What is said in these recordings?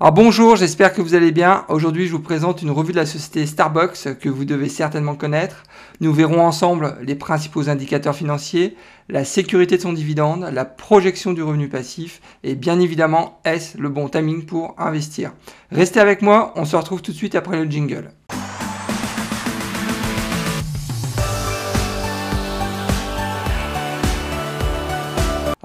Alors bonjour, j'espère que vous allez bien. Aujourd'hui, je vous présente une revue de la société Starbucks que vous devez certainement connaître. Nous verrons ensemble les principaux indicateurs financiers, la sécurité de son dividende, la projection du revenu passif et bien évidemment, est-ce le bon timing pour investir? Restez avec moi, on se retrouve tout de suite après le jingle.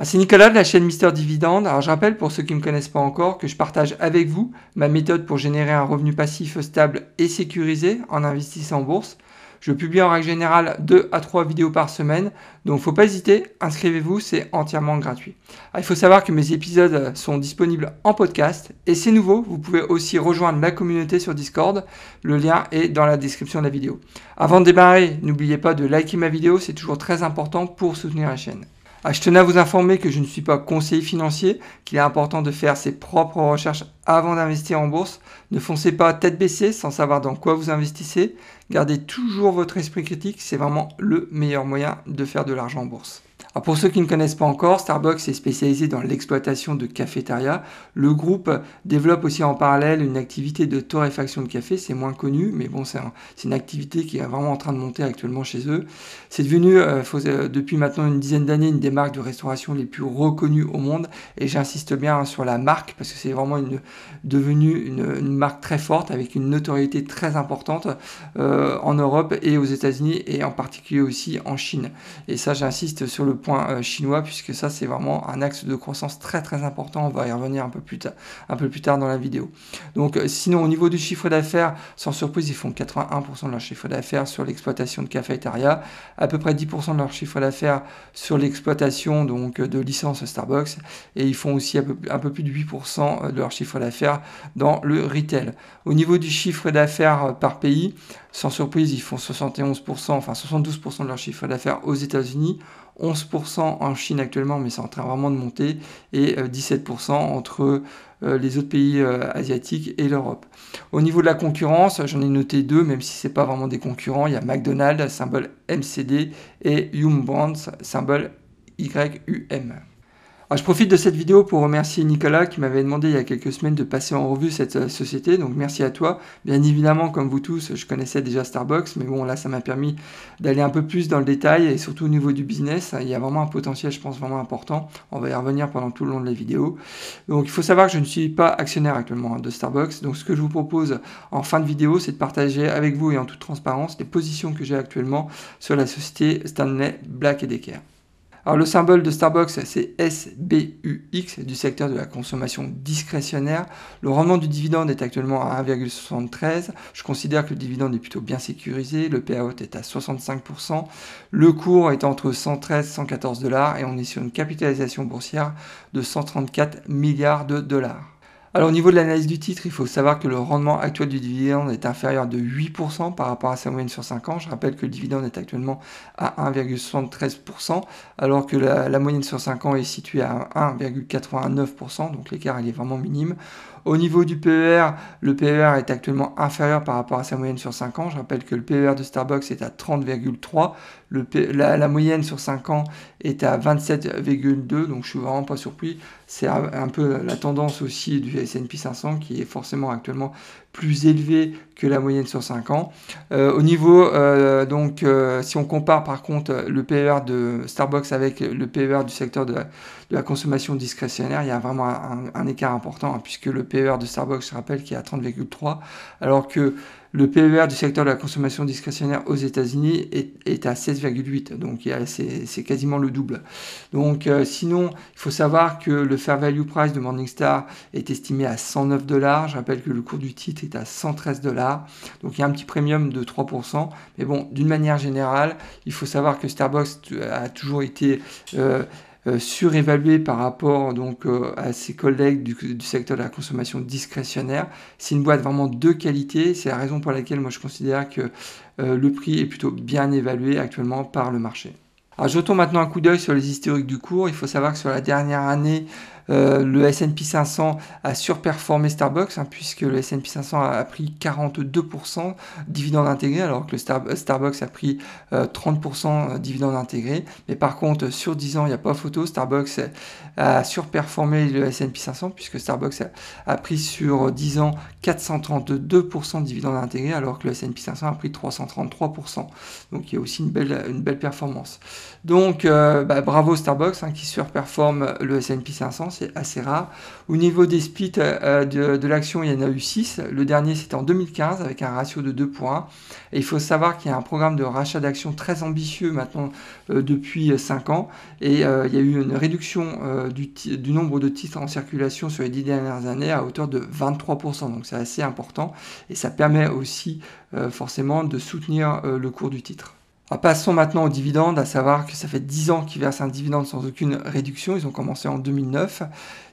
C'est Nicolas de la chaîne Mister Dividende. Alors je rappelle pour ceux qui ne me connaissent pas encore que je partage avec vous ma méthode pour générer un revenu passif stable et sécurisé en investissant en bourse. Je publie en règle générale 2 à 3 vidéos par semaine, donc faut pas hésiter, inscrivez-vous, c'est entièrement gratuit. il faut savoir que mes épisodes sont disponibles en podcast et c'est nouveau, vous pouvez aussi rejoindre la communauté sur Discord, le lien est dans la description de la vidéo. Avant de démarrer, n'oubliez pas de liker ma vidéo, c'est toujours très important pour soutenir la chaîne. Ah, je tenais à vous informer que je ne suis pas conseiller financier, qu'il est important de faire ses propres recherches avant d'investir en bourse. Ne foncez pas tête baissée sans savoir dans quoi vous investissez. Gardez toujours votre esprit critique, c'est vraiment le meilleur moyen de faire de l'argent en bourse pour ceux qui ne connaissent pas encore, Starbucks est spécialisé dans l'exploitation de cafétéria. Le groupe développe aussi en parallèle une activité de torréfaction de café, c'est moins connu, mais bon, c'est une activité qui est vraiment en train de monter actuellement chez eux. C'est devenu, euh, euh, depuis maintenant une dizaine d'années, une des marques de restauration les plus reconnues au monde, et j'insiste bien sur la marque, parce que c'est vraiment devenu une, marque très forte, avec une notoriété très importante euh, en Europe et aux États-Unis, et en particulier aussi en Chine. Et ça, j'insiste sur le point euh, chinois, puisque ça, c'est vraiment un axe de croissance très très important. On va y revenir un peu plus, tard, un peu plus tard dans la vidéo. Donc, euh, sinon, au niveau du chiffre d'affaires, sans surprise, ils font 81% de leur chiffre d'affaires sur l'exploitation de cafétéria, à peu près 10% de leur chiffre d'affaires sur l'exploitation donc de licences Starbucks, et ils font aussi un peu, un peu plus de 8% de leur chiffre d'affaires dans le retail. Au niveau du chiffre d'affaires par pays, sans surprise, ils font 71%, enfin 72% de leur chiffre d'affaires aux États-Unis, 11% en Chine actuellement, mais c'est en train vraiment de monter, et 17% euh, entre euh, les autres pays euh, asiatiques et l'Europe. Au niveau de la concurrence, j'en ai noté deux, même si ce n'est pas vraiment des concurrents. Il y a McDonald's, symbole MCD, et Yum Brands, symbole YUM. Ah, je profite de cette vidéo pour remercier Nicolas qui m'avait demandé il y a quelques semaines de passer en revue cette euh, société. Donc merci à toi. Bien évidemment, comme vous tous, je connaissais déjà Starbucks, mais bon là ça m'a permis d'aller un peu plus dans le détail et surtout au niveau du business. Il y a vraiment un potentiel, je pense, vraiment important. On va y revenir pendant tout le long de la vidéo. Donc il faut savoir que je ne suis pas actionnaire actuellement hein, de Starbucks. Donc ce que je vous propose en fin de vidéo, c'est de partager avec vous et en toute transparence les positions que j'ai actuellement sur la société Stanley Black Decker. Alors le symbole de Starbucks, c'est SBUX du secteur de la consommation discrétionnaire. Le rendement du dividende est actuellement à 1,73. Je considère que le dividende est plutôt bien sécurisé. Le payout est à 65%. Le cours est entre 113 et 114 dollars et on est sur une capitalisation boursière de 134 milliards de dollars. Alors au niveau de l'analyse du titre, il faut savoir que le rendement actuel du dividende est inférieur de 8% par rapport à sa moyenne sur 5 ans. Je rappelle que le dividende est actuellement à 1,73% alors que la, moyenne sur 5 ans est située à 1,89%, donc l'écart est vraiment minime. Au niveau du PER, le PER est actuellement inférieur par rapport à sa moyenne sur 5 ans. Je rappelle que le PER de Starbucks est à 30,3. La, moyenne sur 5 ans est à 27,2. Donc je suis vraiment pas surpris. C'est un, peu la tendance aussi du S&P 500 qui est forcément actuellement plus élevé que la moyenne sur 5 ans. Euh, au niveau, euh, donc, euh, si on compare par contre le PER de Starbucks avec le PER du secteur de la, consommation discrétionnaire, il y a vraiment un, écart important, hein, puisque le PER de Starbucks, je rappelle, qui est à 30,3, alors que le PER du secteur de la consommation discrétionnaire aux États-Unis est, à 16,8, donc c'est quasiment le double. Donc euh, sinon, il faut savoir que le fair value price de Morningstar est estimé à 109 dollars. Je rappelle que le cours du titre est à 113 dollars, donc il y a un petit premium de 3%. Mais bon, d'une manière générale, il faut savoir que Starbucks a toujours été euh, surévalué par rapport donc euh, à ses collègues du, secteur de la consommation discrétionnaire. C'est une boîte vraiment de qualité. C'est la raison pour laquelle moi je considère que euh, le prix est plutôt bien évalué actuellement par le marché. Alors jetons maintenant un coup d'œil sur les historiques du cours. Il faut savoir que sur la dernière année, Euh, le S&P 500 a surperformé Starbucks hein, puisque le S&P 500 a, pris 42% dividendes intégrés alors que le Starbucks a pris 30% dividendes intégrés. Mais par contre, sur 10 ans, il n'y a pas photo. Starbucks a surperformé le S&P 500 puisque Starbucks a, pris sur 10 ans 432% de dividendes intégrés alors que le S&P 500 a pris 333%. Donc il y a aussi une belle performance. Donc euh, bah, bravo Starbucks hein, qui surperforme le S&P 500, c'est assez rare. Au niveau des splits euh, de, l'action, il y en a eu 6. Le dernier c'était en 2015 avec un ratio de 2 points. Et il faut savoir qu'il y a un programme de rachat d'actions très ambitieux maintenant euh, depuis 5 ans. Et il y a eu une réduction du, du, nombre de titres en circulation sur les 10 dernières années à hauteur de 23%. Donc c'est assez important. Et ça permet aussi forcément de soutenir le cours du titre. Passons maintenant aux dividendes, à savoir que ça fait 10 ans qu'ils versent un dividende sans aucune réduction. Ils ont commencé en 2009.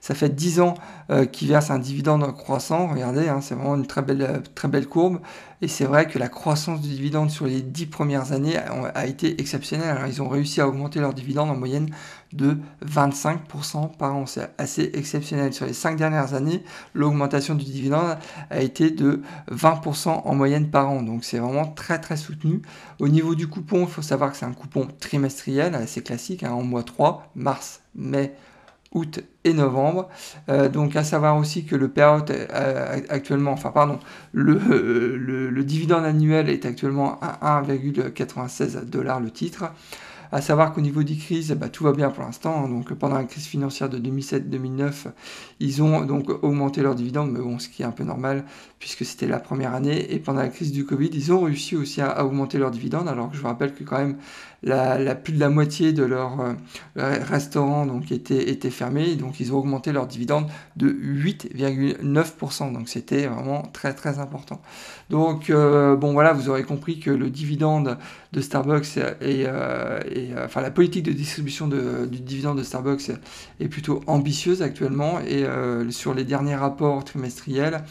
Ça fait 10 ans euh, qu'ils versent un dividende croissant. Regardez, hein, c'est vraiment une très belle, très belle courbe. Et c'est vrai que la croissance du dividende sur les 10 premières années a, été exceptionnelle. Alors, ils ont réussi à augmenter leur dividende en moyenne de 25% par an. C'est assez exceptionnel. Sur les 5 dernières années, l'augmentation du dividende a été de 20% en moyenne par an. Donc c'est vraiment très très soutenu. Au niveau du coupon, il faut savoir que c'est un coupon trimestriel assez classique, hein, en mois 3, mars, mai, août et novembre. Euh, donc à savoir aussi que le payout euh, actuellement, enfin pardon, le, le, dividende annuel est actuellement à 1,96 dollars le titre. À savoir qu'au niveau des crises, bah, tout va bien pour l'instant. Donc pendant la crise financière de 2007-2009, ils ont donc augmenté leurs dividendes, mais bon, ce qui est un peu normal puisque c'était la première année. Et pendant la crise du Covid, ils ont réussi aussi à, augmenter leurs dividendes, alors que je vous rappelle que quand même la, plus de la moitié de leurs euh, restaurants donc était, était fermé, donc ils ont augmenté leurs dividendes de 8,9%. Donc c'était vraiment très très important. Donc euh, bon voilà, vous aurez compris que le dividende de Starbucks et, euh, enfin la politique de distribution du dividende de Starbucks est plutôt ambitieuse actuellement et sur les derniers rapports trimestriels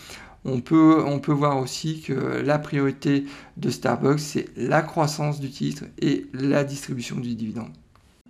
on peut, on peut voir aussi que la priorité de Starbucks, c'est la croissance du titre et la distribution du dividende.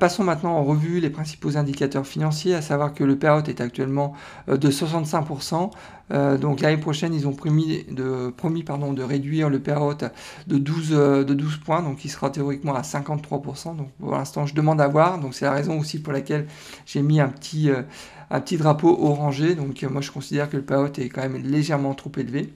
Passons maintenant en revue les principaux indicateurs financiers, à savoir que le payout est actuellement euh, de 65%. Euh, donc l'année prochaine, ils ont promis de, réduire le payout de 12, euh, de 12 points, donc il sera théoriquement à 53%. Donc pour l'instant, je demande à voir. Donc c'est la raison aussi pour laquelle j'ai mis un petit, un petit drapeau orangé. Donc moi, je considère que le payout est quand même légèrement trop élevé.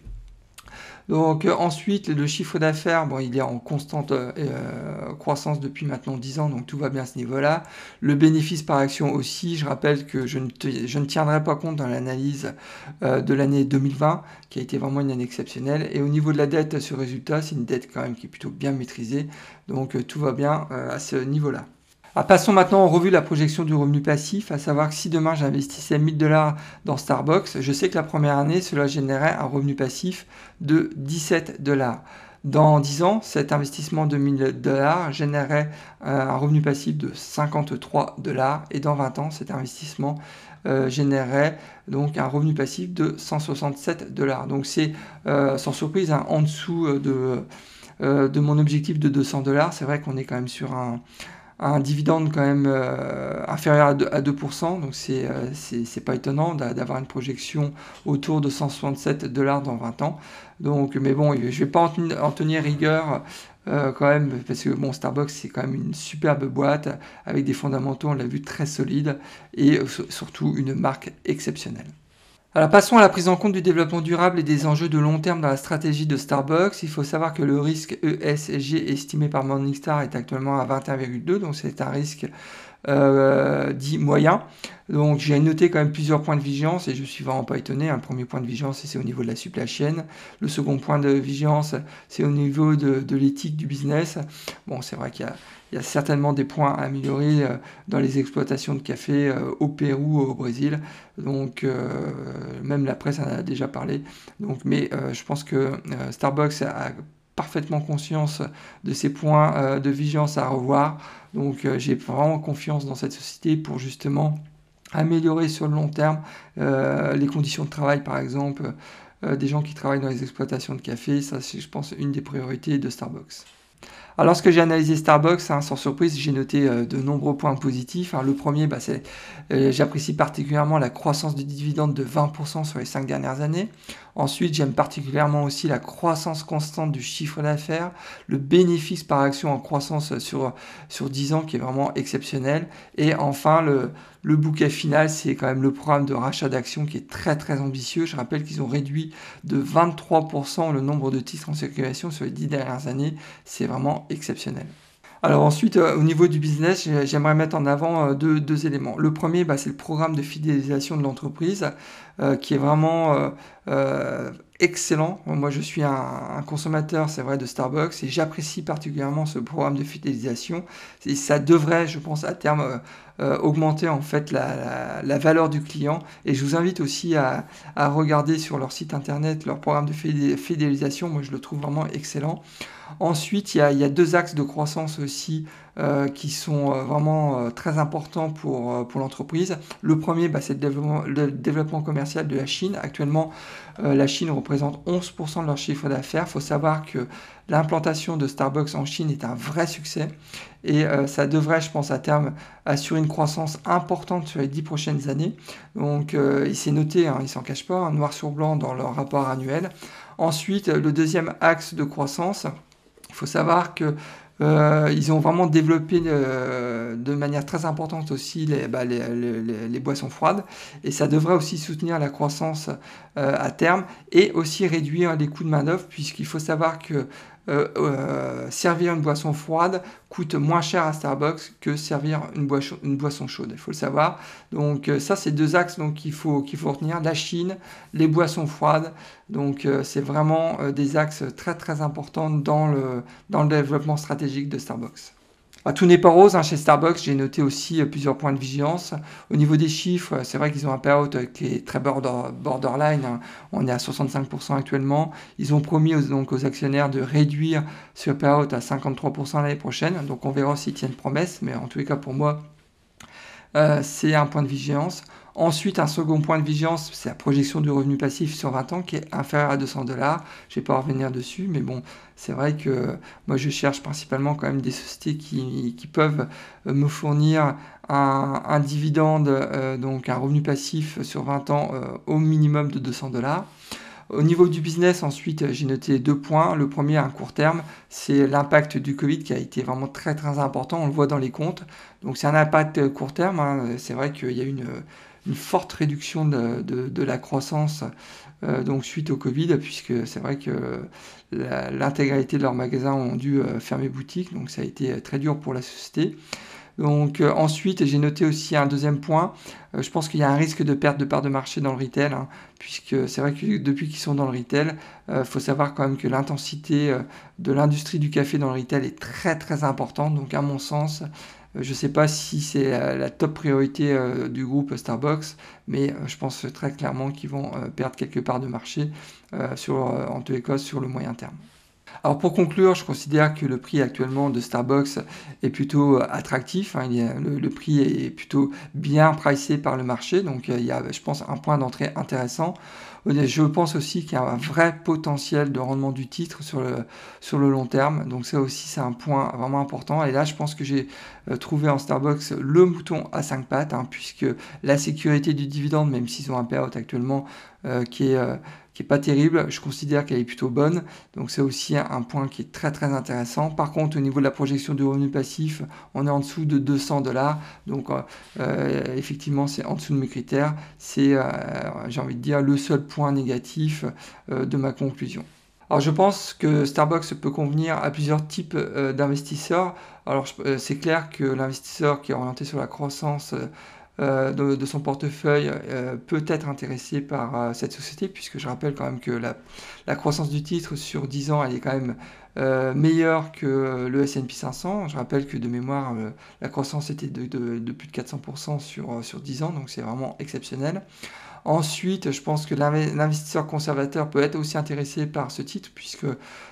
Donc euh, ensuite, le chiffre d'affaires, bon, il est en constante euh, euh, croissance depuis maintenant 10 ans, donc tout va bien à ce niveau-là. Le bénéfice par action aussi, je rappelle que je ne, je ne tiendrai pas compte dans l'analyse de l'année 2020, qui a été vraiment une année exceptionnelle. Et au niveau de la dette ce résultat, c'est une dette quand même qui est plutôt bien maîtrisée, donc tout va bien à ce niveau-là. Ah, passons maintenant en revue la projection du revenu passif, à savoir que si demain j'investissais 1000 dollars dans Starbucks, je sais que la première année, cela générait un revenu passif de 17 dollars. Dans 10 ans, cet investissement de 1000 dollars générait euh, un revenu passif de 53 dollars et dans 20 ans, cet investissement euh, générait donc un revenu passif de 167 dollars. Donc c'est euh, sans surprise hein, en dessous de, de mon objectif de 200 dollars. C'est vrai qu'on est quand même sur un, un dividende quand même euh, inférieur à 2%, donc euh, c'est pas étonnant d'avoir une projection autour de 167 dollars dans 20 ans. Donc, mais bon, je vais pas en, tenir rigueur euh, quand même, parce que bon, Starbucks c'est quand même une superbe boîte avec des fondamentaux, on l'a vu, très solides et surtout une marque exceptionnelle. Alors passons à la prise en compte du développement durable et des enjeux de long terme dans la stratégie de Starbucks. Il faut savoir que le risque ESG estimé par Morningstar est actuellement à 21,2, donc c'est un risque euh, dit moyen. Donc j'ai noté quand même plusieurs points de vigilance et je suis vraiment pas étonné. Un premier point de vigilance, c'est au niveau de la supply chain. Le second point de vigilance, c'est au niveau de, l'éthique du business. Bon, c'est vrai qu'il y, a, certainement des points à améliorer euh, dans les exploitations de café euh, au Pérou, au Brésil. Donc même la presse en a déjà parlé. Donc, mais je pense que Starbucks a parfaitement conscience de ces points de vigilance à revoir. Donc j'ai vraiment confiance dans cette société pour justement améliorer sur le long terme les conditions de travail par exemple des gens qui travaillent dans les exploitations de café. Ça c'est je pense une des priorités de Starbucks. Alors, lorsque j'ai analysé Starbucks, hein, sans surprise, j'ai noté euh, de nombreux points positifs. Le premier, bah, c'est euh, j'apprécie particulièrement la croissance du dividende de 20% sur les 5 dernières années. Ensuite, j'aime particulièrement aussi la croissance constante du chiffre d'affaires, le bénéfice par action en croissance sur, sur 10 ans qui est vraiment exceptionnel. Et enfin, le, le bouquet final, c'est quand même le programme de rachat d'actions qui est très très ambitieux. Je rappelle qu'ils ont réduit de 23% le nombre de titres en circulation sur les 10 dernières années. C'est vraiment exceptionnel. Alors ensuite, euh, au niveau du business, j'aimerais mettre en avant euh, deux, éléments. Le premier, bah, c'est le programme de fidélisation de l'entreprise, euh, qui est vraiment excellent. Moi, je suis un, consommateur, c'est vrai, de Starbucks, et j'apprécie particulièrement ce programme de fidélisation. Et ça devrait, je pense, à terme augmenter en fait la, valeur du client. Et je vous invite aussi à, regarder sur leur site internet leur programme de fidélisation. Moi, je le trouve vraiment excellent. Ensuite, il y, a, deux axes de croissance aussi euh, qui sont euh, vraiment euh, très importants pour, pour l'entreprise. Le premier, bah, c'est le développement, le développement, commercial de la Chine. Actuellement, la Chine représente 11% de leur chiffre d'affaires. Il faut savoir que l'implantation de Starbucks en Chine est un vrai succès et ça devrait, je pense, à terme assurer une croissance importante sur les 10 prochaines années. Donc, il s'est noté, hein, ils s'en cachent pas, hein, noir sur blanc dans leur rapport annuel. Ensuite, le deuxième axe de croissance, il faut savoir que euh, ils ont vraiment développé euh, de manière très importante aussi bah, les, boissons froides et ça devrait aussi soutenir la croissance euh, à terme et aussi réduire les coûts de main-d'œuvre puisqu'il faut savoir que euh, euh, servir une boisson froide coûte moins cher à Starbucks que servir une, boisson, chaude, il faut le savoir. Donc euh, ça, c'est deux axes qu'il faut, faut retenir. La Chine, les boissons froides. Donc c'est vraiment des axes très très importants dans le développement stratégique de Starbucks. Bah, tout n'est pas rose hein, chez Starbucks, j'ai noté aussi euh, plusieurs points de vigilance. Au niveau des chiffres, euh, c'est vrai qu'ils ont un payout euh, qui est très borderline, hein. on est à 65% actuellement. Ils ont promis aux, donc, aux actionnaires de réduire ce payout à 53% l'année prochaine, donc on verra s'ils tiennent promesse, mais en tous les cas pour moi, c'est un point de vigilance. Ensuite, un second point de vigilance, c'est la projection du revenu passif sur 20 ans qui est inférieur à 200 dollars. Je ne vais pas revenir dessus, mais bon, c'est vrai que moi je cherche principalement quand même des sociétés qui, peuvent euh, me fournir un, dividende, euh, donc un revenu passif sur 20 ans euh, au minimum de 200 dollars. Au niveau du business, ensuite, j'ai noté deux points. Le premier, à un court terme, c'est l'impact du Covid qui a été vraiment très très important. On le voit dans les comptes. Donc c'est un impact court terme. Hein. C'est vrai qu'il y a une une forte réduction de, la croissance euh, donc suite au Covid, puisque c'est vrai que l'intégralité de leurs magasins ont dû euh, fermer boutique, donc ça a été très dur pour la société. Donc euh, ensuite, j'ai noté aussi un deuxième point. je pense qu'il y a un risque de perte de part de marché dans le retail, hein, puisque c'est vrai que depuis qu'ils sont dans le retail, il faut savoir quand même que l'intensité de l'industrie du café dans le retail est très très importante. Donc à mon sens, euh, je ne sais pas si c'est la, top priorité euh, du groupe Starbucks, mais euh, je pense très clairement qu'ils vont perdre quelques parts de marché, en les cas sur le moyen terme. Alors pour conclure, je considère que le prix actuellement de Starbucks est plutôt attractif. Hein. le, prix est plutôt bien pricé par le marché, donc il y a, je pense, un point d'entrée intéressant. Je pense aussi qu'il y a un vrai potentiel de rendement du titre sur le, sur le long terme. Donc ça aussi, c'est un point vraiment important. Et là, je pense que j'ai euh, trouvé en Starbucks le mouton à 5 pattes, hein, puisque la sécurité du dividende, même s'ils ont un payout actuellement euh, qui est... Euh, qui est pas terrible, je considère qu'elle est plutôt bonne, donc c'est aussi un point qui est très très intéressant. Par contre, au niveau de la projection du revenu passif, on est en dessous de 200 dollars, donc effectivement c'est en dessous de mes critères, c'est, j'ai envie de dire, le seul point négatif euh, de ma conclusion. Alors je pense que Starbucks peut convenir à plusieurs types euh, d'investisseurs. Alors euh, c'est clair que l'investisseur qui est orienté sur la croissance de, son portefeuille peut être intéressé par cette société, puisque je rappelle quand même que la, croissance du titre sur 10 ans, elle est quand même euh, meilleur que le S&P 500. Je rappelle que de mémoire, euh, la croissance était de, plus de 400% sur, sur 10 ans, donc c'est vraiment exceptionnel. Ensuite, je pense que l'investisseur conservateur peut être aussi intéressé par ce titre, puisque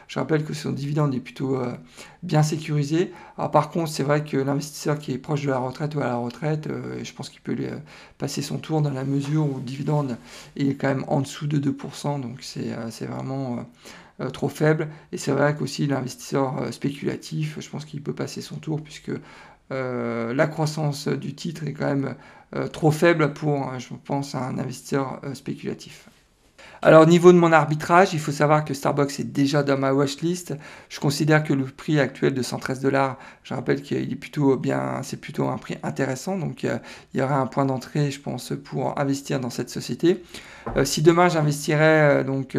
je rappelle que son dividende est plutôt euh, bien sécurisé. Par contre, c'est vrai que l'investisseur qui est proche de la retraite ou à la retraite, euh, je pense qu'il peut euh, passer son tour dans la mesure où le dividende est quand même en dessous de 2%, donc c'est vraiment trop faible. Et c'est vrai qu'aussi l'investisseur spéculatif, je pense qu'il peut passer son tour, puisque la croissance du titre est quand même euh, trop faible pour, euh, je pense, un investisseur euh, spéculatif. Alors au niveau de mon arbitrage, il faut savoir que Starbucks est déjà dans ma watchlist. Je considère que le prix actuel de 113 dollars, je rappelle qu'il est plutôt bien, c'est plutôt un prix intéressant. Donc il y aura un point d'entrée, je pense, pour investir dans cette société. si demain j'investirais donc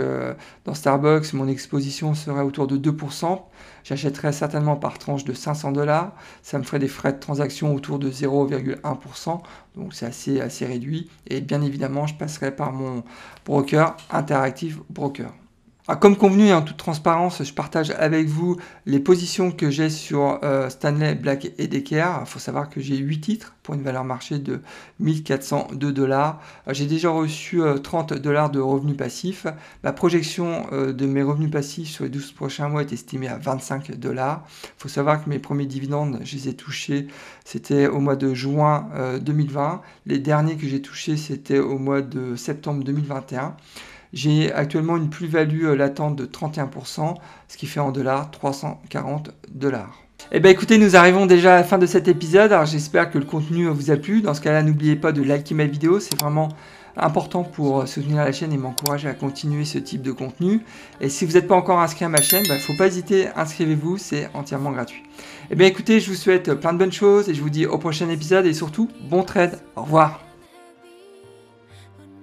dans Starbucks, mon exposition serait autour de 2%. J'achèterais certainement par tranche de 500 dollars. Ça me ferait des frais de transaction autour de 0,1%. Donc c'est assez, assez réduit. Et bien évidemment, je passerai par mon broker, Interactive Broker. Ah, comme convenu et en toute transparence, je partage avec vous les positions que j'ai sur euh, Stanley, Black et Decker. Il faut savoir que j'ai 8 titres pour une valeur marché de 1402 dollars. Euh, j'ai déjà reçu 30 euh, dollars de revenus passifs. Ma projection de mes revenus passifs sur les 12 prochains mois est estimée à 25 dollars. Il faut savoir que mes premiers dividendes, je les ai touchés, c'était au mois de juin 2020. Les derniers que j'ai touchés, c'était au mois de septembre 2021. J'ai actuellement une plus-value euh, latente de 31%, ce qui fait en dollars 340 dollars. Eh bien écoutez, nous arrivons déjà à la fin de cet épisode, alors j'espère que le contenu vous a plu. Dans ce cas-là, n'oubliez pas de liker ma vidéo, c'est vraiment important pour euh, soutenir la chaîne et m'encourager à continuer ce type de contenu. Et si vous n'êtes pas encore inscrit à ma chaîne, il bah, ne faut pas hésiter, inscrivez-vous, c'est entièrement gratuit. Eh bien écoutez, je vous souhaite plein de bonnes choses et je vous dis au prochain épisode et surtout, bon trade, au revoir